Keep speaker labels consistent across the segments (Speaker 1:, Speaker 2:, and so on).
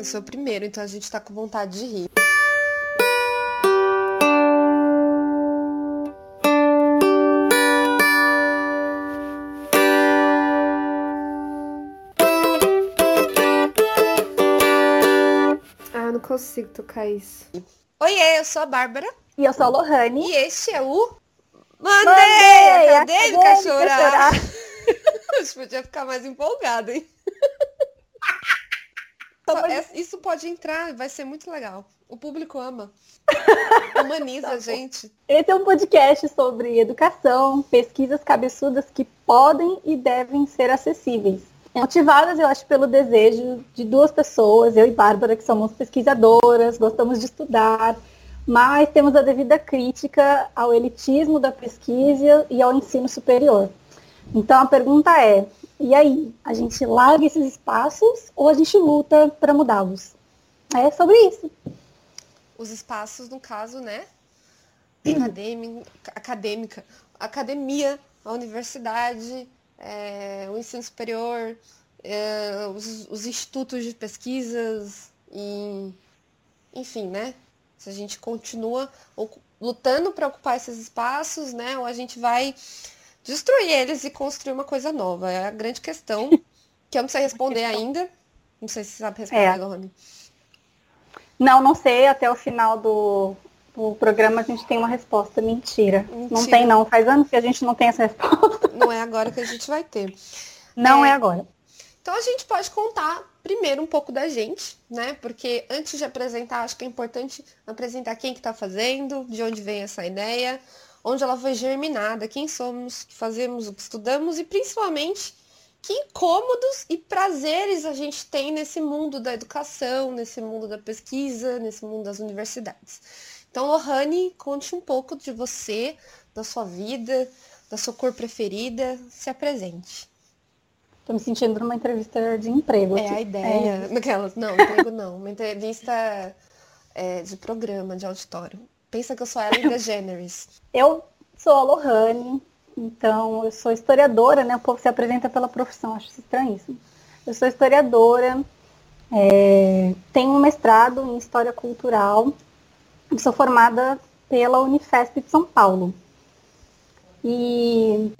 Speaker 1: Eu sou o primeiro, então a gente tá com vontade de rir. Ah, não consigo tocar isso. Oiê, eu sou a Bárbara.
Speaker 2: E eu sou a Lohane.
Speaker 1: E este é o Mandei! Acadêmica,
Speaker 2: Acadêmica
Speaker 1: chorar! A gente podia ficar mais empolgado, hein? Só- é- isso pode entrar, vai ser muito legal. O público ama. Humaniza a gente.
Speaker 2: Esse é um podcast sobre educação, pesquisas cabeçudas que podem e devem ser acessíveis. Motivadas, eu acho, pelo desejo de duas pessoas, eu e Bárbara, que somos pesquisadoras, gostamos de estudar, mas temos a devida crítica ao elitismo da pesquisa e ao ensino superior. Então a pergunta é, e aí, a gente larga esses espaços ou a gente luta para mudá-los? É sobre isso.
Speaker 1: Os espaços, no caso, né? Acadêmica, acadêmica, academia, a universidade, é, o ensino superior, é, os, os institutos de pesquisas, e, enfim, né? Se a gente continua lutando para ocupar esses espaços, né? Ou a gente vai destruir eles e construir uma coisa nova. É a grande questão que eu não sei responder ainda. Não sei se você sabe responder,
Speaker 2: É. Não, não sei, até o final do, do programa a gente tem uma resposta. Mentira. Não
Speaker 1: Mentira.
Speaker 2: tem não, faz anos que a gente não tem essa resposta.
Speaker 1: Não é agora que a gente vai ter.
Speaker 2: Não
Speaker 1: É.
Speaker 2: é, agora.
Speaker 1: Então a gente pode contar primeiro um pouco da gente, né? Porque antes de apresentar, acho que é importante apresentar quem que tá fazendo, de onde vem essa ideia, onde ela foi germinada, quem somos, o que fazemos, o que estudamos e principalmente que incômodos e prazeres a gente tem nesse mundo da educação, nesse mundo da pesquisa, nesse mundo das universidades. Então, Lohane, conte um pouco de você, da sua vida, da sua cor preferida, se apresente.
Speaker 2: Tô me sentindo numa entrevista de emprego.
Speaker 1: É
Speaker 2: aqui.
Speaker 1: a ideia. Naquelas, não, emprego não. Uma entrevista é, de programa, de auditório. Pensa que eu sou a Ellen DeGeneres.
Speaker 2: Eu sou a Lohane, então eu sou historiadora, né? O povo se apresenta pela profissão, acho estranhíssimo. Eu sou historiadora, é, tenho um mestrado em História Cultural sou formada pela Unifesp de São Paulo. E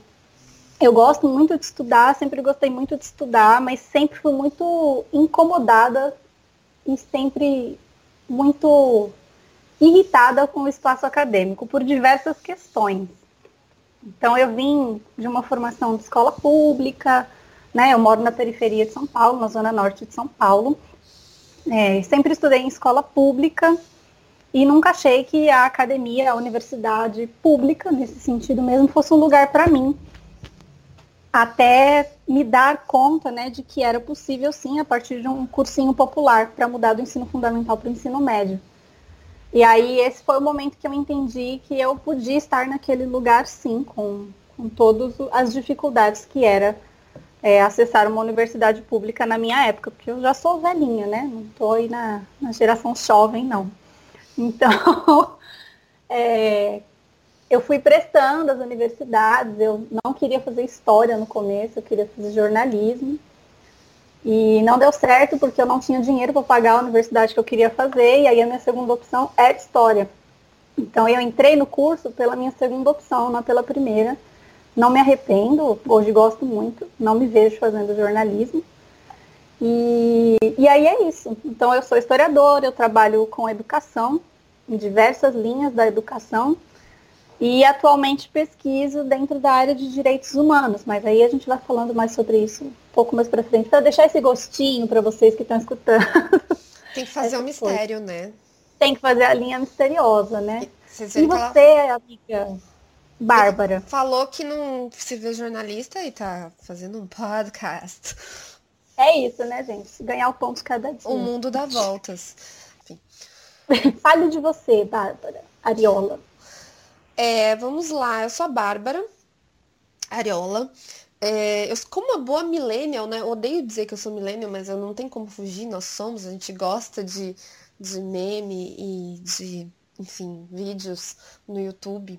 Speaker 2: eu gosto muito de estudar, sempre gostei muito de estudar, mas sempre fui muito incomodada e sempre muito irritada com o espaço acadêmico por diversas questões. Então eu vim de uma formação de escola pública, né? Eu moro na periferia de São Paulo, na zona norte de São Paulo. É, sempre estudei em escola pública e nunca achei que a academia, a universidade pública, nesse sentido mesmo, fosse um lugar para mim. Até me dar conta, né, de que era possível sim, a partir de um cursinho popular, para mudar do ensino fundamental para o ensino médio. E aí esse foi o momento que eu entendi que eu podia estar naquele lugar sim, com, com todas as dificuldades que era é, acessar uma universidade pública na minha época, porque eu já sou velhinha, né? Não estou aí na, na geração jovem, não. Então, é, eu fui prestando as universidades, eu não queria fazer história no começo, eu queria fazer jornalismo. E não deu certo porque eu não tinha dinheiro para pagar a universidade que eu queria fazer, e aí a minha segunda opção é história. Então eu entrei no curso pela minha segunda opção, não pela primeira. Não me arrependo, hoje gosto muito, não me vejo fazendo jornalismo. E, e aí é isso. Então eu sou historiadora, eu trabalho com educação, em diversas linhas da educação, e atualmente pesquiso dentro da área de direitos humanos, mas aí a gente vai falando mais sobre isso um pouco mais para frente, para deixar esse gostinho para vocês que estão escutando.
Speaker 1: Tem que fazer
Speaker 2: Essa
Speaker 1: um mistério, né?
Speaker 2: Tem que fazer a linha misteriosa, né? E
Speaker 1: viram que ela
Speaker 2: você, amiga Bárbara?
Speaker 1: falou que não se vê jornalista e tá fazendo um podcast.
Speaker 2: É isso, né, gente? Ganhar o de cada dia.
Speaker 1: O mundo dá voltas.
Speaker 2: Fale de você, Bárbara Ariola.
Speaker 1: É, vamos lá, eu sou a Bárbara Ariola. É, eu, como uma boa millennial, né? Odeio dizer que eu sou millennial, mas eu não tenho como fugir, nós somos, a gente gosta de, de meme e de, enfim, vídeos no YouTube.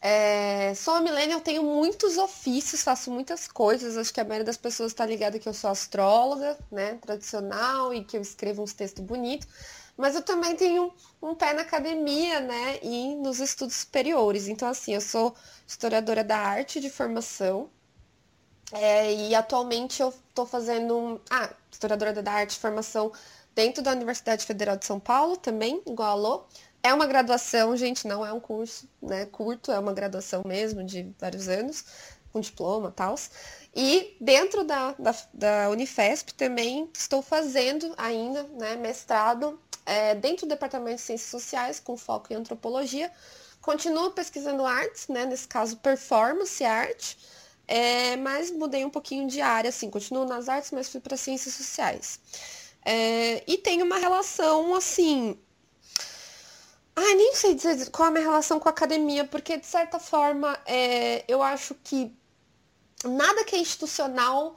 Speaker 1: É, sou a millennial, tenho muitos ofícios, faço muitas coisas. Acho que a maioria das pessoas está ligada que eu sou astróloga, né, tradicional e que eu escrevo uns textos bonitos. Mas eu também tenho um pé na academia, né, e nos estudos superiores. Então, assim, eu sou historiadora da arte de formação. É, e atualmente eu estou fazendo um, ah, historiadora da arte de formação dentro da Universidade Federal de São Paulo também, igual a Lô. É uma graduação, gente, não é um curso né, curto, é uma graduação mesmo de vários anos, com diploma e tal. E dentro da, da, da, Unifesp também estou fazendo ainda né, mestrado é, dentro do Departamento de Ciências Sociais, com foco em antropologia. Continuo pesquisando artes, né, nesse caso performance arte, é, mas mudei um pouquinho de área, assim, continuo nas artes, mas fui para ciências sociais. É, e tenho uma relação, assim, Ai, nem sei dizer qual é a minha relação com a academia, porque de certa forma é, eu acho que nada que é institucional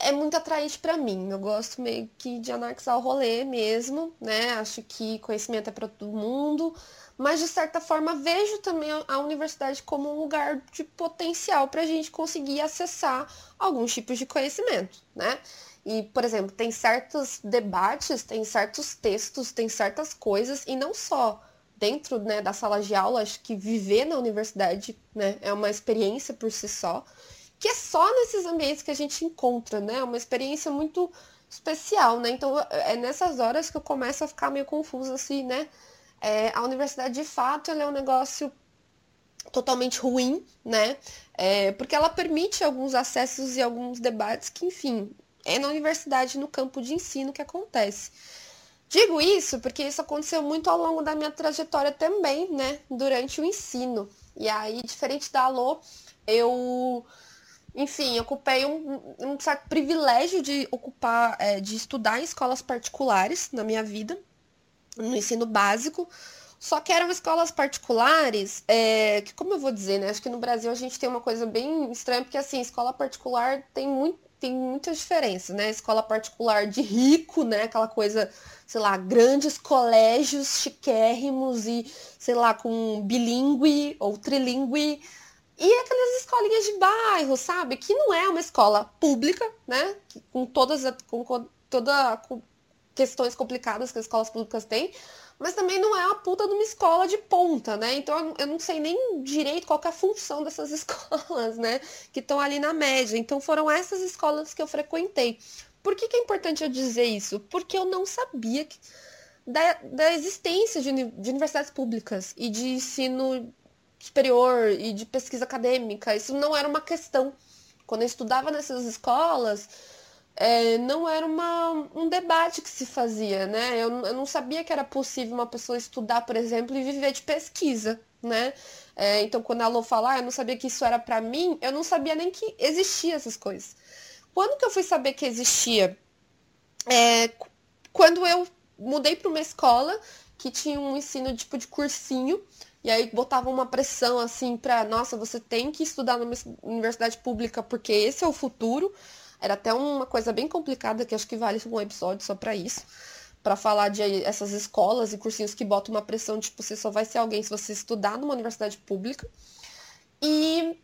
Speaker 1: é muito atraente para mim. Eu gosto meio que de anarquizar o rolê mesmo, né? Acho que conhecimento é para todo mundo, mas de certa forma vejo também a universidade como um lugar de potencial para a gente conseguir acessar alguns tipos de conhecimento, né? E, por exemplo, tem certos debates, tem certos textos, tem certas coisas, e não só dentro né, da sala de aula, acho que viver na universidade né, é uma experiência por si só, que é só nesses ambientes que a gente encontra, né? É uma experiência muito especial, né? Então é nessas horas que eu começo a ficar meio confusa, assim, né? É, a universidade de fato é um negócio totalmente ruim, né? É, porque ela permite alguns acessos e alguns debates que, enfim, é na universidade, no campo de ensino que acontece. Digo isso porque isso aconteceu muito ao longo da minha trajetória também, né? Durante o ensino. E aí, diferente da Alô, eu, enfim, ocupei um, um certo privilégio de ocupar, é, de estudar em escolas particulares na minha vida, no ensino básico. Só que eram escolas particulares, é, que como eu vou dizer, né? Acho que no Brasil a gente tem uma coisa bem estranha, porque assim, escola particular tem muito tem muitas diferenças, né? Escola particular de rico, né? Aquela coisa, sei lá, grandes colégios chiquérrimos e, sei lá, com bilíngue ou trilingue. E aquelas escolinhas de bairro, sabe? Que não é uma escola pública, né? Com todas, com, com toda com questões complicadas que as escolas públicas têm, mas também não é a puta de uma escola de ponta, né? Então eu não sei nem direito qual é a função dessas escolas, né? Que estão ali na média. Então foram essas escolas que eu frequentei. Por que, que é importante eu dizer isso? Porque eu não sabia que, da, da existência de, de universidades públicas e de ensino superior e de pesquisa acadêmica. Isso não era uma questão. Quando eu estudava nessas escolas, é, não era uma, um debate que se fazia, né? Eu, eu, não sabia que era possível uma pessoa estudar, por exemplo, e viver de pesquisa, né? É, então, quando a Lô falar, ah, eu não sabia que isso era para mim, eu não sabia nem que existia essas coisas. Quando que eu fui saber que existia? É, quando eu mudei para uma escola que tinha um ensino tipo de cursinho, e aí botava uma pressão assim para, nossa, você tem que estudar numa universidade pública porque esse é o futuro. Era até uma coisa bem complicada que acho que vale um episódio só para isso. para falar de essas escolas e cursinhos que botam uma pressão, tipo, você só vai ser alguém se você estudar numa universidade pública. E.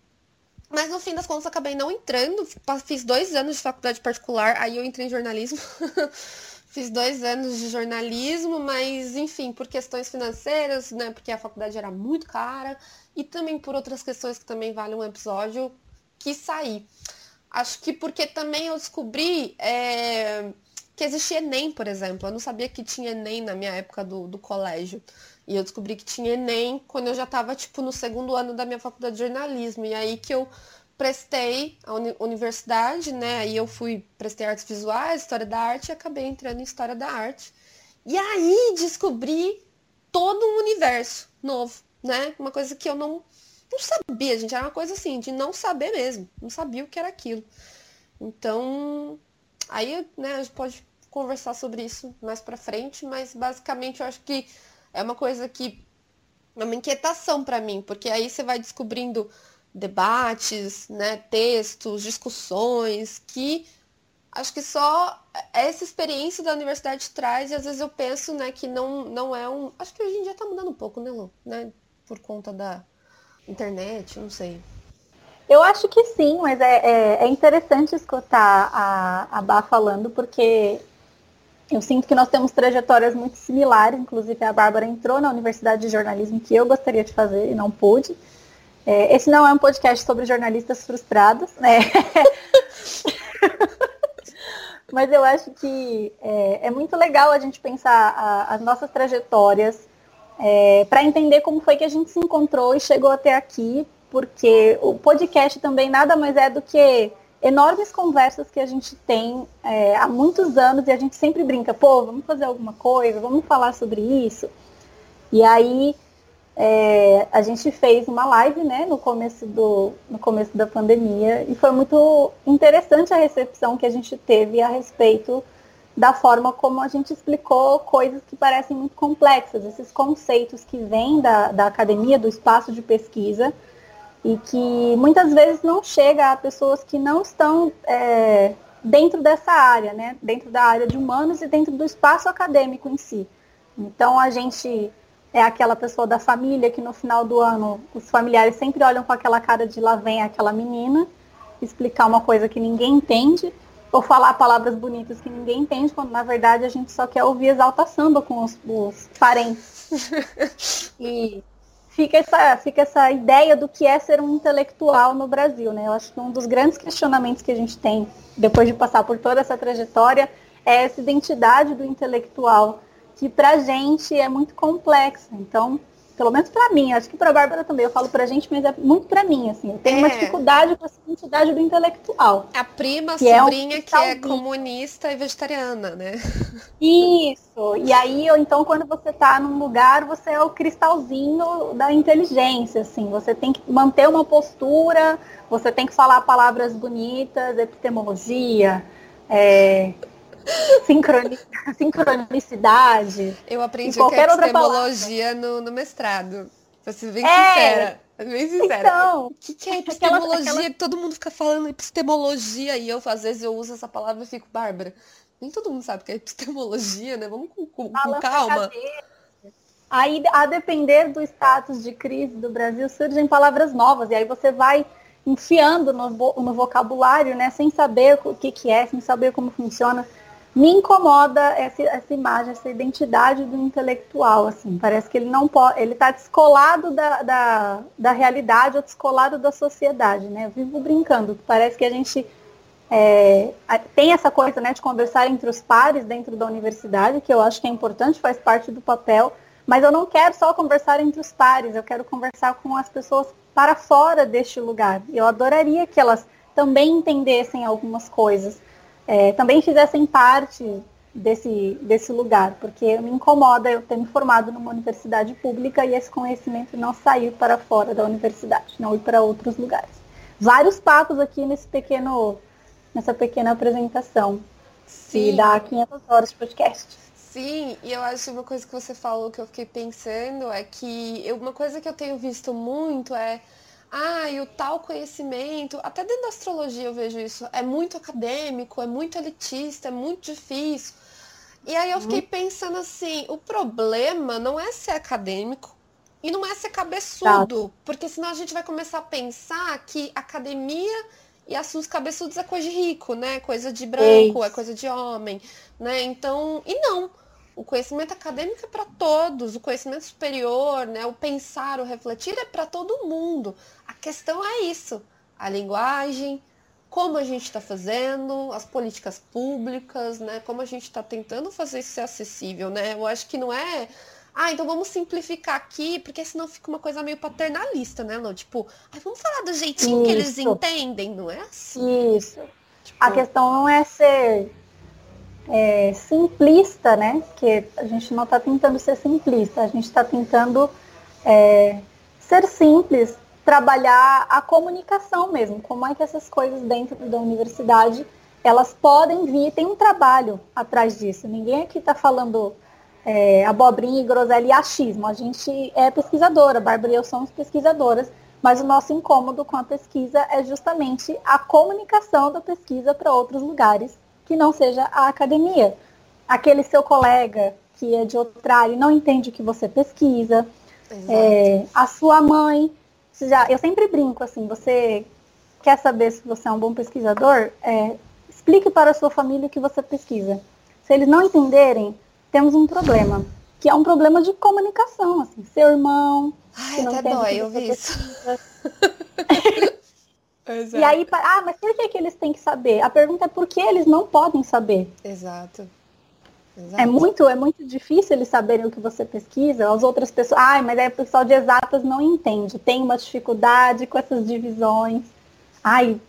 Speaker 1: Mas no fim das contas acabei não entrando. Fiz dois anos de faculdade particular, aí eu entrei em jornalismo. Fiz dois anos de jornalismo, mas enfim, por questões financeiras, né? Porque a faculdade era muito cara e também por outras questões que também vale um episódio, quis sair. Acho que porque também eu descobri é, que existia Enem, por exemplo. Eu não sabia que tinha Enem na minha época do, do colégio. E eu descobri que tinha Enem quando eu já estava, tipo, no segundo ano da minha faculdade de jornalismo. E aí que eu prestei a uni universidade, né? Aí eu fui, prestei artes visuais, história da arte e acabei entrando em história da arte. E aí descobri todo um universo novo, né? Uma coisa que eu não não sabia, gente. Era uma coisa assim, de não saber mesmo. Não sabia o que era aquilo. Então, aí, né, a gente pode conversar sobre isso mais pra frente, mas basicamente eu acho que é uma coisa que é uma inquietação para mim, porque aí você vai descobrindo debates, né, textos, discussões que acho que só essa experiência da universidade traz e às vezes eu penso, né, que não não é um, acho que hoje em dia tá mudando um pouco, né, Lu, né, por conta da internet, não sei.
Speaker 2: Eu acho que sim, mas é, é, é interessante escutar a, a Bá falando, porque eu sinto que nós temos trajetórias muito similares, inclusive a Bárbara entrou na Universidade de Jornalismo que eu gostaria de fazer e não pude. É, esse não é um podcast sobre jornalistas frustrados, né? Mas eu acho que é, é, muito legal a gente pensar a, as nossas trajetórias é, para entender como foi que a gente se encontrou e chegou até aqui, porque o podcast também nada mais é do que enormes conversas que a gente tem é, há muitos anos e a gente sempre brinca, pô, vamos fazer alguma coisa, vamos falar sobre isso. E aí é, a gente fez uma live né, no, começo do, no começo da pandemia e foi muito interessante a recepção que a gente teve a respeito da forma como a gente explicou coisas que parecem muito complexas, esses conceitos que vêm da, da academia, do espaço de pesquisa, e que muitas vezes não chega a pessoas que não estão é, dentro dessa área, né? dentro da área de humanos e dentro do espaço acadêmico em si. Então a gente é aquela pessoa da família que no final do ano os familiares sempre olham com aquela cara de lá vem aquela menina explicar uma coisa que ninguém entende ou falar palavras bonitas que ninguém entende, quando na verdade a gente só quer ouvir exalta samba com os, os parentes. e fica essa, fica essa ideia do que é ser um intelectual no Brasil, né? Eu acho que um dos grandes questionamentos que a gente tem depois de passar por toda essa trajetória é essa identidade do intelectual que pra gente é muito complexa. Então, pelo menos para mim, acho que para a Bárbara também, eu falo pra gente, mas é muito para mim, assim. Eu tenho é. uma dificuldade com essa identidade do intelectual.
Speaker 1: A prima, que sobrinha é um que é comunista e vegetariana, né?
Speaker 2: Isso. E aí, ou então, quando você tá num lugar, você é o cristalzinho da inteligência, assim. Você tem que manter uma postura, você tem que falar palavras bonitas, epistemologia, é, Sincroni... sincronicidade.
Speaker 1: Eu aprendi o que é epistemologia no, no mestrado. Pra ser bem é, sincera. Bem sincera. Então, o que, que é epistemologia? Aquela, aquela... Todo mundo fica falando epistemologia e eu, às vezes, eu uso essa palavra e fico, Bárbara, nem todo mundo sabe o que é epistemologia, né? Vamos com, com, com calma.
Speaker 2: Aí, a depender do status de crise do Brasil, surgem palavras novas. E aí você vai enfiando no, no vocabulário, né? Sem saber o que, que é, sem saber como funciona me incomoda essa, essa imagem, essa identidade do intelectual, assim, parece que ele não pode, ele está descolado da, da, da, realidade ou descolado da sociedade, né? Eu vivo brincando, parece que a gente é, tem essa coisa né, de conversar entre os pares dentro da universidade, que eu acho que é importante, faz parte do papel, mas eu não quero só conversar entre os pares, eu quero conversar com as pessoas para fora deste lugar. Eu adoraria que elas também entendessem algumas coisas é, também fizessem parte desse, desse lugar, porque me incomoda eu ter me formado numa universidade pública e esse conhecimento não sair para fora da universidade, não ir para outros lugares. Vários papos aqui nesse pequeno, nessa pequena apresentação. Sim. E dá 500 horas de podcast.
Speaker 1: Sim, e eu acho uma coisa que você falou que eu fiquei pensando é que uma coisa que eu tenho visto muito é ah, e o tal conhecimento, até dentro da astrologia eu vejo isso, é muito acadêmico, é muito elitista, é muito difícil. E aí eu fiquei uhum. pensando assim, o problema não é ser acadêmico e não é ser cabeçudo, tá. porque senão a gente vai começar a pensar que academia e assuntos cabeçudos é coisa de rico, né? Coisa de branco, é coisa de homem, né? Então, e não. O conhecimento acadêmico é para todos, o conhecimento superior, né, o pensar, o refletir é para todo mundo. A questão é isso, a linguagem, como a gente está fazendo, as políticas públicas, né, como a gente está tentando fazer isso ser acessível, né? Eu acho que não é ah, então vamos simplificar aqui, porque senão fica uma coisa meio paternalista, né, Lô? Tipo, ah, vamos falar do jeitinho Isso. que eles entendem, não é
Speaker 2: assim? Isso. Tipo... A questão não é ser é, simplista, né? Que a gente não está tentando ser simplista, a gente está tentando é, ser simples, trabalhar a comunicação mesmo. Como é que essas coisas dentro da universidade elas podem vir, tem um trabalho atrás disso. Ninguém aqui está falando é, abobrinha e groselha e achismo. A gente é pesquisadora, Bárbara e eu somos pesquisadoras, mas o nosso incômodo com a pesquisa é justamente a comunicação da pesquisa para outros lugares que não seja a academia. Aquele seu colega que é de outra área e não entende o que você pesquisa, é, a sua mãe já, eu sempre brinco assim, você quer saber se você é um bom pesquisador? É, explique para a sua família o que você pesquisa. Se eles não entenderem, temos um problema, que é um problema de comunicação, assim, seu irmão.
Speaker 1: Ai, até dói ouvir isso.
Speaker 2: e aí, ah, mas por que, que eles têm que saber? A pergunta é por que eles não podem saber.
Speaker 1: Exato.
Speaker 2: Exato. É muito, é muito difícil eles saberem o que você pesquisa. As outras pessoas, ai, mas aí o pessoal de exatas não entende, tem uma dificuldade com essas divisões. Ai,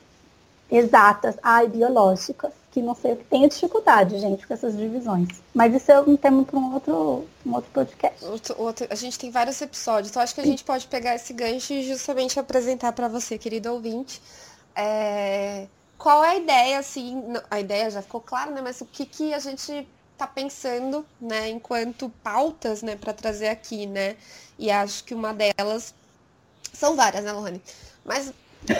Speaker 2: exatas, ai, biológicas, que não sei o que tem dificuldade, gente, com essas divisões. Mas isso é um tema para um outro, um outro podcast.
Speaker 1: Outro, outro, a gente tem vários episódios, então acho que a gente pode pegar esse gancho e justamente apresentar para você, querido ouvinte, é, qual é a ideia, assim, a ideia já ficou clara, né? Mas o que, que a gente tá pensando, né, enquanto pautas, né, para trazer aqui, né? E acho que uma delas são várias, né, Lohane? Mas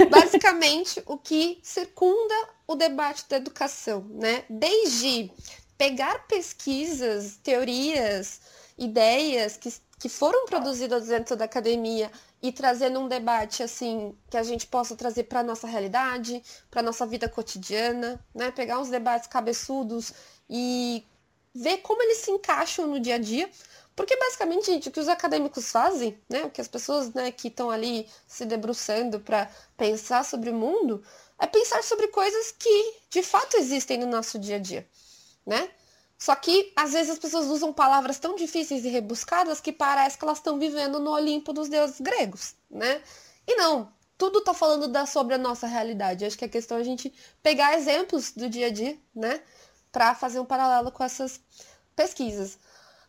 Speaker 1: basicamente o que circunda o debate da educação, né? Desde pegar pesquisas, teorias, ideias que, que foram produzidas dentro da academia e trazendo um debate assim que a gente possa trazer para nossa realidade, para nossa vida cotidiana, né? Pegar uns debates cabeçudos e ver como eles se encaixam no dia a dia. Porque basicamente, gente, o que os acadêmicos fazem, né, o que as pessoas né, que estão ali se debruçando para pensar sobre o mundo, é pensar sobre coisas que de fato existem no nosso dia a dia, né? Só que às vezes as pessoas usam palavras tão difíceis e rebuscadas que parece que elas estão vivendo no Olimpo dos deuses gregos, né? E não, tudo está falando da, sobre a nossa realidade. Acho que a questão é a gente pegar exemplos do dia a dia, né? para fazer um paralelo com essas pesquisas.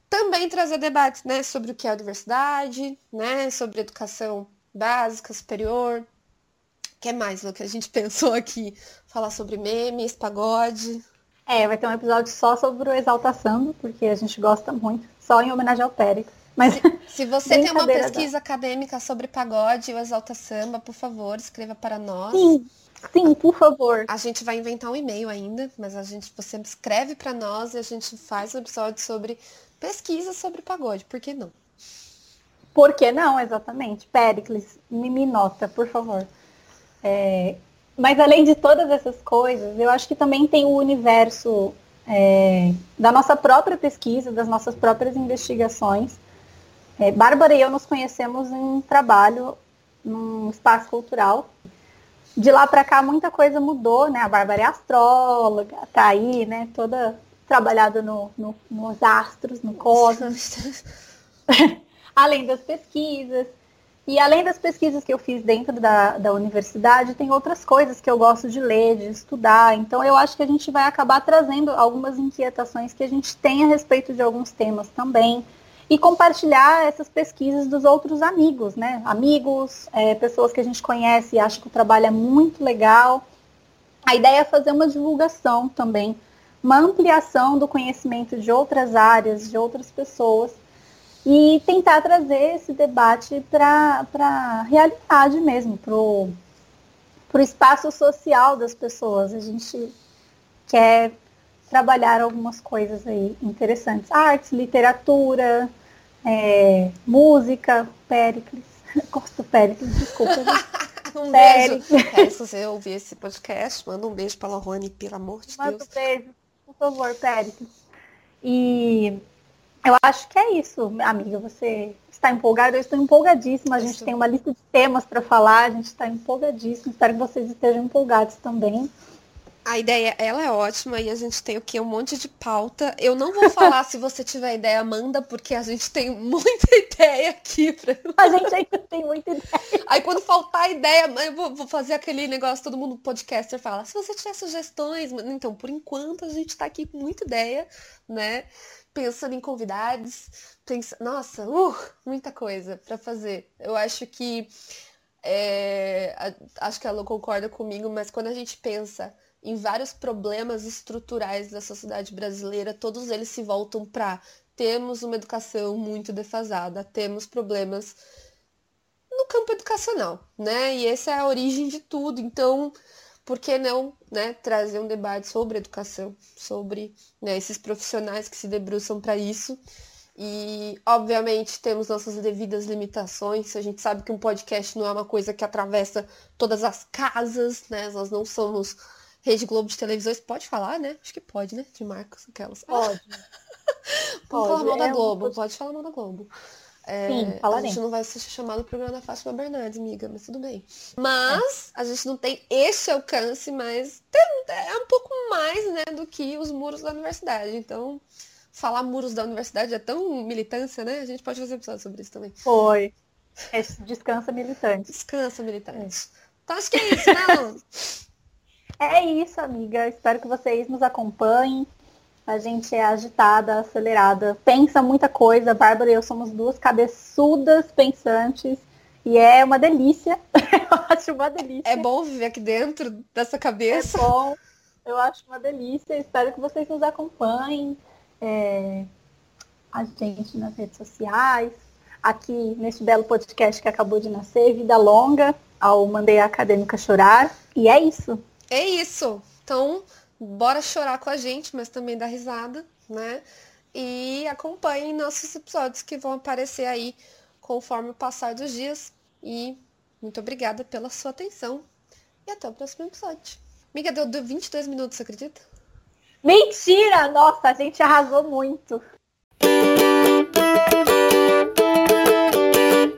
Speaker 1: Também trazer debates né, sobre o que é a universidade, né, sobre educação básica, superior. O que mais, Lu, que a gente pensou aqui? Falar sobre memes, pagode.
Speaker 2: É, vai ter um episódio só sobre o Exalta Samba, porque a gente gosta muito, só em homenagem ao Pérez.
Speaker 1: Mas se, se você tem uma pesquisa da... acadêmica sobre pagode ou Exalta Samba, por favor, escreva para nós.
Speaker 2: Sim, Sim, por favor.
Speaker 1: A gente vai inventar um e-mail ainda, mas a gente você escreve para nós e a gente faz um episódio sobre pesquisa sobre pagode. Por que não?
Speaker 2: Por que não, exatamente. Pericles, me, me nota, por favor. É, mas além de todas essas coisas, eu acho que também tem o universo é, da nossa própria pesquisa, das nossas próprias investigações. É, Bárbara e eu nos conhecemos em um trabalho num espaço cultural de lá para cá muita coisa mudou, né? A Bárbara é astróloga, tá aí, né? Toda trabalhada no, no, nos astros, no cosmos. além das pesquisas. E além das pesquisas que eu fiz dentro da, da universidade, tem outras coisas que eu gosto de ler, de estudar. Então eu acho que a gente vai acabar trazendo algumas inquietações que a gente tem a respeito de alguns temas também e compartilhar essas pesquisas dos outros amigos, né? Amigos, é, pessoas que a gente conhece e acha que o trabalho é muito legal. A ideia é fazer uma divulgação também, uma ampliação do conhecimento de outras áreas, de outras pessoas, e tentar trazer esse debate para a realidade mesmo, para o espaço social das pessoas. A gente quer trabalhar algumas coisas aí interessantes. Artes, literatura, é, música, Péricles. Gosto do Péricles, desculpa.
Speaker 1: um Péricles. beijo. É, se você ouvir esse podcast, manda um beijo para a Rony, pelo amor de
Speaker 2: manda
Speaker 1: Deus.
Speaker 2: Manda um beijo, favor, Péricles. E eu acho que é isso, amiga. Você está empolgada? Eu estou empolgadíssima. A gente tem uma lista de temas para falar. A gente está empolgadíssimo. Espero que vocês estejam empolgados também.
Speaker 1: A ideia, ela é ótima e a gente tem o que? Um monte de pauta. Eu não vou falar se você tiver ideia, manda, porque a gente tem muita ideia aqui. Pra...
Speaker 2: A gente ainda tem muita ideia.
Speaker 1: Aí quando faltar ideia, eu vou, vou fazer aquele negócio, todo mundo podcaster fala, se você tiver sugestões, então, por enquanto a gente tá aqui com muita ideia, né? Pensando em convidados, pensa... nossa, uh, muita coisa para fazer. Eu acho que é... acho que a Lu concorda comigo, mas quando a gente pensa em vários problemas estruturais da sociedade brasileira, todos eles se voltam para temos uma educação muito defasada, temos problemas no campo educacional, né? E essa é a origem de tudo. Então, por que não né, trazer um debate sobre educação, sobre né, esses profissionais que se debruçam para isso E, obviamente, temos nossas devidas limitações. A gente sabe que um podcast não é uma coisa que atravessa todas as casas, né? Nós não somos Rede Globo de televisões. Pode falar, né? Acho que pode, né? De marcas, aquelas.
Speaker 2: Pode.
Speaker 1: pode falar mal da é Globo. Um... Pode falar mal da Globo.
Speaker 2: É, Sim, a
Speaker 1: gente não vai ser chamado o programa da Fátima Bernardes, amiga, mas tudo bem. Mas é. a gente não tem esse alcance, mas tem, é um pouco mais, né, do que os muros da universidade. Então, falar muros da universidade é tão militância, né? A gente pode fazer episódio sobre isso também.
Speaker 2: Foi. Esse descansa militante.
Speaker 1: Descansa militante. Então acho que é isso, né,
Speaker 2: É isso, amiga. Espero que vocês nos acompanhem. A gente é agitada, acelerada, pensa muita coisa. A Bárbara e eu somos duas cabeçudas pensantes. E é uma delícia. eu acho uma delícia.
Speaker 1: É bom viver aqui dentro dessa cabeça.
Speaker 2: É bom. Eu acho uma delícia. Espero que vocês nos acompanhem. É, a gente nas redes sociais. Aqui nesse belo podcast que acabou de nascer, Vida Longa, ao Mandei a Acadêmica Chorar. E é isso.
Speaker 1: É isso. Então, bora chorar com a gente, mas também dar risada, né? E acompanhem nossos episódios que vão aparecer aí conforme o passar dos dias. E muito obrigada pela sua atenção. E até o próximo episódio. Miga, deu 22 minutos, acredita?
Speaker 2: Mentira! Nossa, a gente arrasou muito.